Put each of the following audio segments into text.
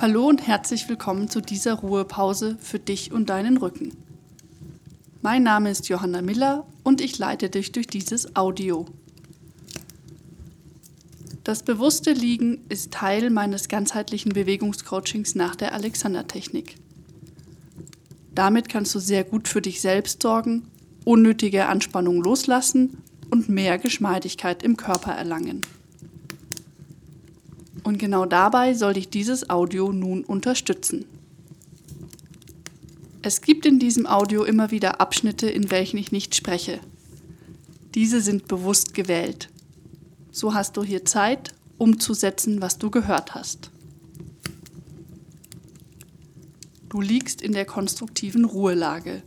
Hallo und herzlich willkommen zu dieser Ruhepause für dich und deinen Rücken. Mein Name ist Johanna Miller und ich leite dich durch dieses Audio. Das bewusste Liegen ist Teil meines ganzheitlichen Bewegungscoachings nach der Alexander-Technik. Damit kannst du sehr gut für dich selbst sorgen, unnötige Anspannung loslassen und mehr Geschmeidigkeit im Körper erlangen. Und genau dabei soll dich dieses Audio nun unterstützen. Es gibt in diesem Audio immer wieder Abschnitte, in welchen ich nicht spreche. Diese sind bewusst gewählt. So hast du hier Zeit, umzusetzen, was du gehört hast. Du liegst in der konstruktiven Ruhelage.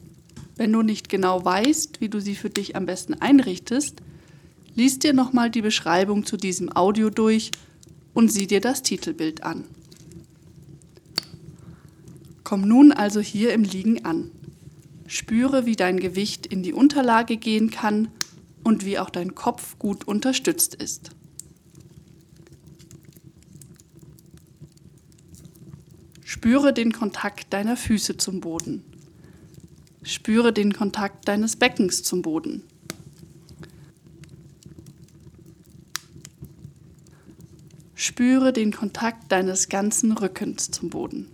Wenn du nicht genau weißt, wie du sie für dich am besten einrichtest, liest dir nochmal die Beschreibung zu diesem Audio durch und sieh dir das Titelbild an. Komm nun also hier im Liegen an. Spüre, wie dein Gewicht in die Unterlage gehen kann und wie auch dein Kopf gut unterstützt ist. Spüre den Kontakt deiner Füße zum Boden. Spüre den Kontakt deines Beckens zum Boden. Spüre den Kontakt deines ganzen Rückens zum Boden.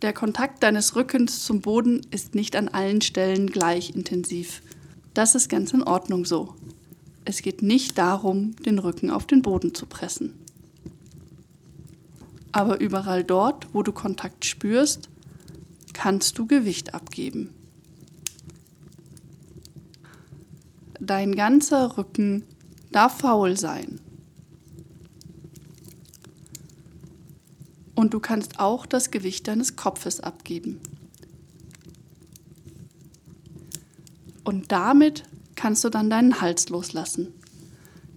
Der Kontakt deines Rückens zum Boden ist nicht an allen Stellen gleich intensiv. Das ist ganz in Ordnung so. Es geht nicht darum, den Rücken auf den Boden zu pressen. Aber überall dort, wo du Kontakt spürst, kannst du Gewicht abgeben. Dein ganzer Rücken darf faul sein. Und du kannst auch das Gewicht deines Kopfes abgeben. Und damit kannst du dann deinen Hals loslassen.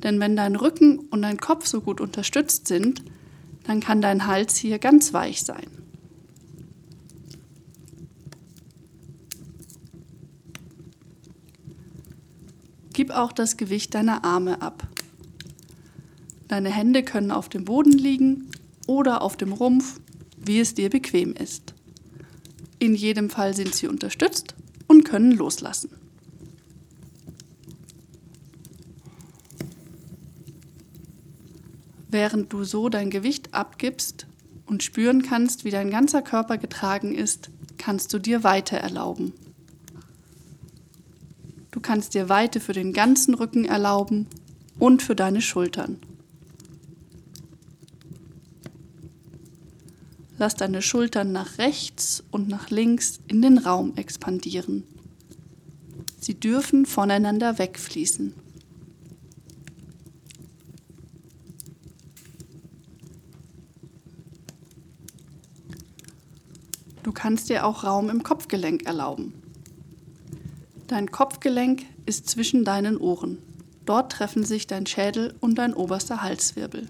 Denn wenn dein Rücken und dein Kopf so gut unterstützt sind, dann kann dein Hals hier ganz weich sein. Gib auch das Gewicht deiner Arme ab. Deine Hände können auf dem Boden liegen oder auf dem Rumpf, wie es dir bequem ist. In jedem Fall sind sie unterstützt und können loslassen. Während du so dein Gewicht abgibst und spüren kannst, wie dein ganzer Körper getragen ist, kannst du dir weiter erlauben. Du kannst dir Weite für den ganzen Rücken erlauben und für deine Schultern. Lass deine Schultern nach rechts und nach links in den Raum expandieren. Sie dürfen voneinander wegfließen. Kannst dir auch Raum im Kopfgelenk erlauben. Dein Kopfgelenk ist zwischen deinen Ohren. Dort treffen sich dein Schädel und dein oberster Halswirbel.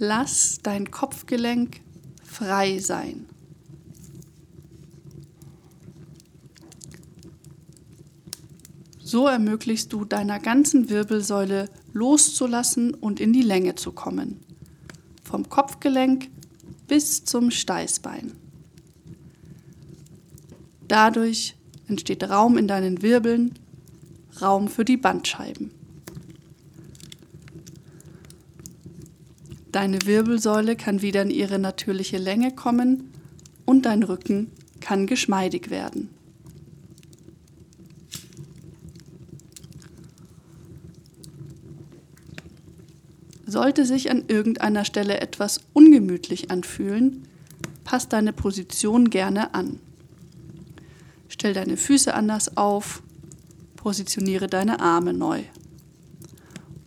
Lass dein Kopfgelenk frei sein. So ermöglichst du deiner ganzen Wirbelsäule loszulassen und in die Länge zu kommen. Vom Kopfgelenk bis zum Steißbein. Dadurch entsteht Raum in deinen Wirbeln, Raum für die Bandscheiben. Deine Wirbelsäule kann wieder in ihre natürliche Länge kommen und dein Rücken kann geschmeidig werden. Sollte sich an irgendeiner Stelle etwas ungemütlich anfühlen, passt deine Position gerne an. Stell deine Füße anders auf, positioniere deine Arme neu.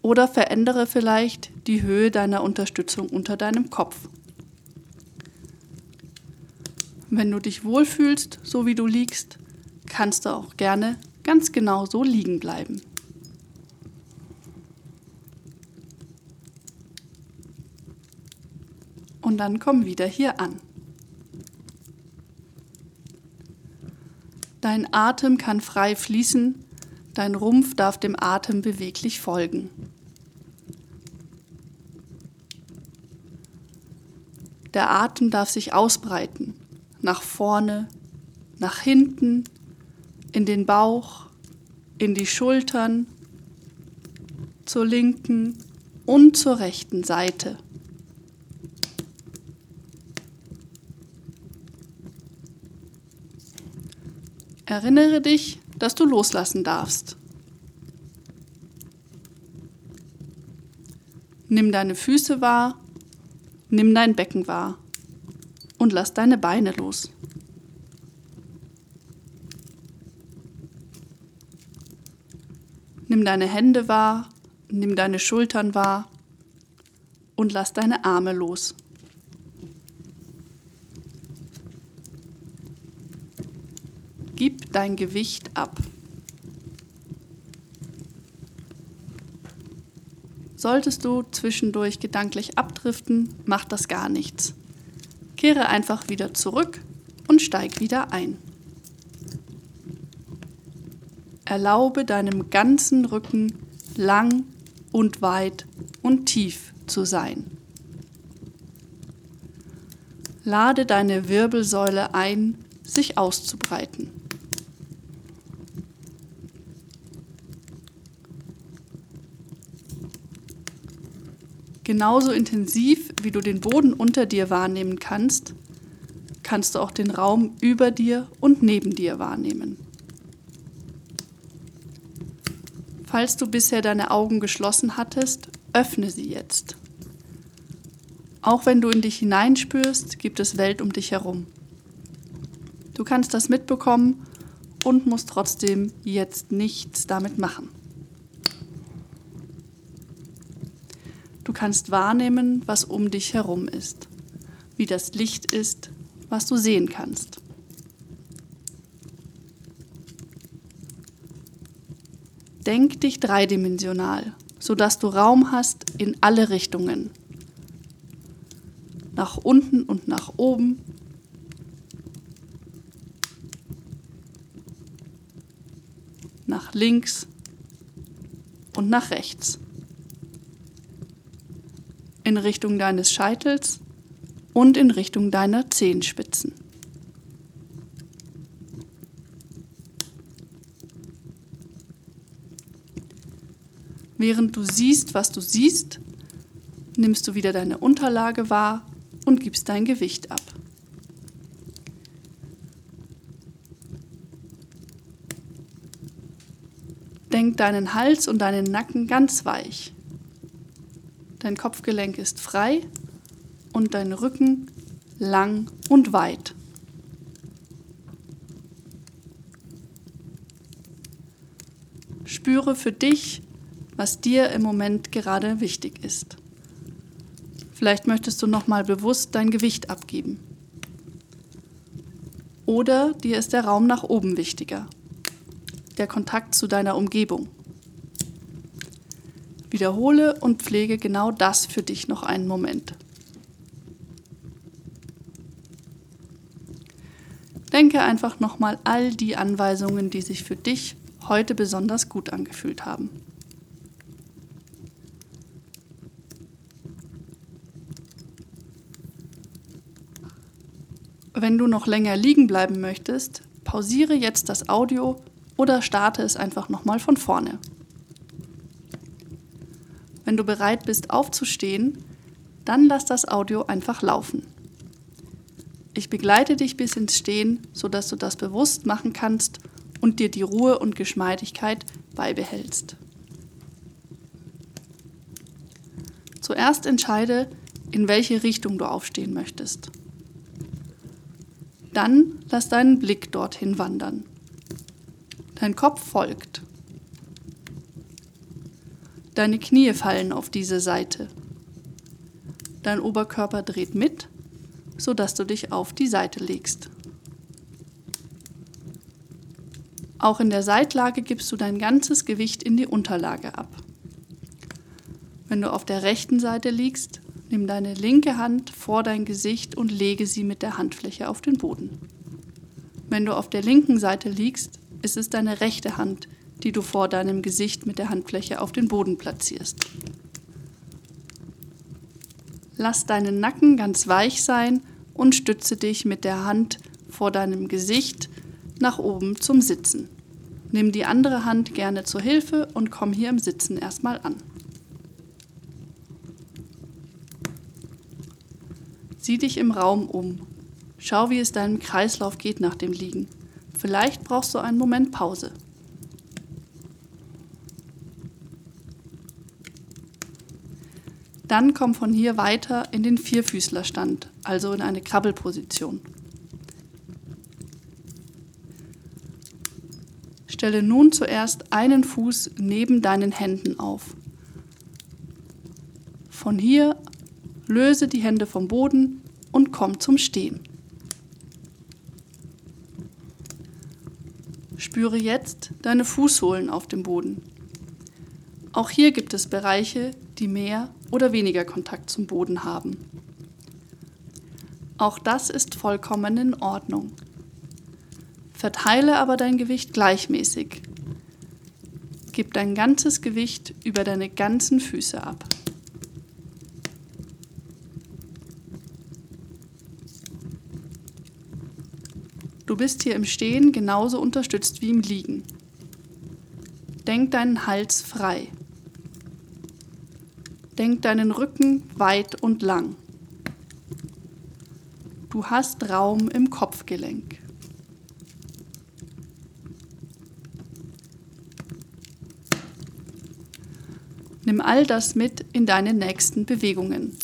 Oder verändere vielleicht die Höhe deiner Unterstützung unter deinem Kopf. Wenn du dich wohlfühlst, so wie du liegst, kannst du auch gerne ganz genau so liegen bleiben. Und dann komm wieder hier an. Dein Atem kann frei fließen, dein Rumpf darf dem Atem beweglich folgen. Der Atem darf sich ausbreiten, nach vorne, nach hinten, in den Bauch, in die Schultern, zur linken und zur rechten Seite. Erinnere dich, dass du loslassen darfst. Nimm deine Füße wahr, nimm dein Becken wahr und lass deine Beine los. Nimm deine Hände wahr, nimm deine Schultern wahr und lass deine Arme los. Gib dein Gewicht ab. Solltest du zwischendurch gedanklich abdriften, macht das gar nichts. Kehre einfach wieder zurück und steig wieder ein. Erlaube deinem ganzen Rücken lang und weit und tief zu sein. Lade deine Wirbelsäule ein, sich auszubreiten. Genauso intensiv, wie du den Boden unter dir wahrnehmen kannst, kannst du auch den Raum über dir und neben dir wahrnehmen. Falls du bisher deine Augen geschlossen hattest, öffne sie jetzt. Auch wenn du in dich hineinspürst, gibt es Welt um dich herum. Du kannst das mitbekommen und musst trotzdem jetzt nichts damit machen. Du kannst wahrnehmen, was um dich herum ist, wie das Licht ist, was du sehen kannst. Denk dich dreidimensional, sodass du Raum hast in alle Richtungen. Nach unten und nach oben. Nach links und nach rechts in Richtung deines Scheitels und in Richtung deiner Zehenspitzen. Während du siehst, was du siehst, nimmst du wieder deine Unterlage wahr und gibst dein Gewicht ab. Denk deinen Hals und deinen Nacken ganz weich. Dein Kopfgelenk ist frei und dein Rücken lang und weit. Spüre für dich, was dir im Moment gerade wichtig ist. Vielleicht möchtest du nochmal bewusst dein Gewicht abgeben. Oder dir ist der Raum nach oben wichtiger. Der Kontakt zu deiner Umgebung. Wiederhole und pflege genau das für dich noch einen Moment. Denke einfach nochmal all die Anweisungen, die sich für dich heute besonders gut angefühlt haben. Wenn du noch länger liegen bleiben möchtest, pausiere jetzt das Audio oder starte es einfach nochmal von vorne. Wenn du bereit bist aufzustehen, dann lass das Audio einfach laufen. Ich begleite dich bis ins Stehen, sodass du das bewusst machen kannst und dir die Ruhe und Geschmeidigkeit beibehältst. Zuerst entscheide, in welche Richtung du aufstehen möchtest. Dann lass deinen Blick dorthin wandern. Dein Kopf folgt. Deine Knie fallen auf diese Seite. Dein Oberkörper dreht mit, sodass du dich auf die Seite legst. Auch in der Seitlage gibst du dein ganzes Gewicht in die Unterlage ab. Wenn du auf der rechten Seite liegst, nimm deine linke Hand vor dein Gesicht und lege sie mit der Handfläche auf den Boden. Wenn du auf der linken Seite liegst, ist es deine rechte Hand, die du vor deinem Gesicht mit der Handfläche auf den Boden platzierst. Lass deinen Nacken ganz weich sein und stütze dich mit der Hand vor deinem Gesicht nach oben zum Sitzen. Nimm die andere Hand gerne zur Hilfe und komm hier im Sitzen erstmal an. Sieh dich im Raum um. Schau, wie es deinem Kreislauf geht nach dem Liegen. Vielleicht brauchst du einen Moment Pause. Dann komm von hier weiter in den Vierfüßlerstand, also in eine Krabbelposition. Stelle nun zuerst einen Fuß neben deinen Händen auf. Von hier löse die Hände vom Boden und komm zum Stehen. Spüre jetzt deine Fußsohlen auf dem Boden. Auch hier gibt es Bereiche, die mehr oder weniger Kontakt zum Boden haben. Auch das ist vollkommen in Ordnung. Verteile aber dein Gewicht gleichmäßig. Gib dein ganzes Gewicht über deine ganzen Füße ab. Du bist hier im Stehen genauso unterstützt wie im Liegen. Denk deinen Hals frei. Denk deinen Rücken weit und lang. Du hast Raum im Kopfgelenk. Nimm all das mit in deine nächsten Bewegungen.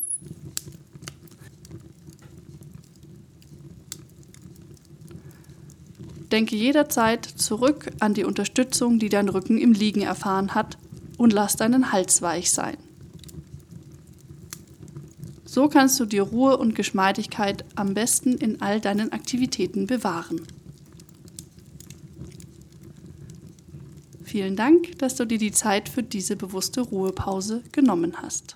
Denke jederzeit zurück an die Unterstützung, die dein Rücken im Liegen erfahren hat und lass deinen Hals weich sein. So kannst du die Ruhe und Geschmeidigkeit am besten in all deinen Aktivitäten bewahren. Vielen Dank, dass du dir die Zeit für diese bewusste Ruhepause genommen hast.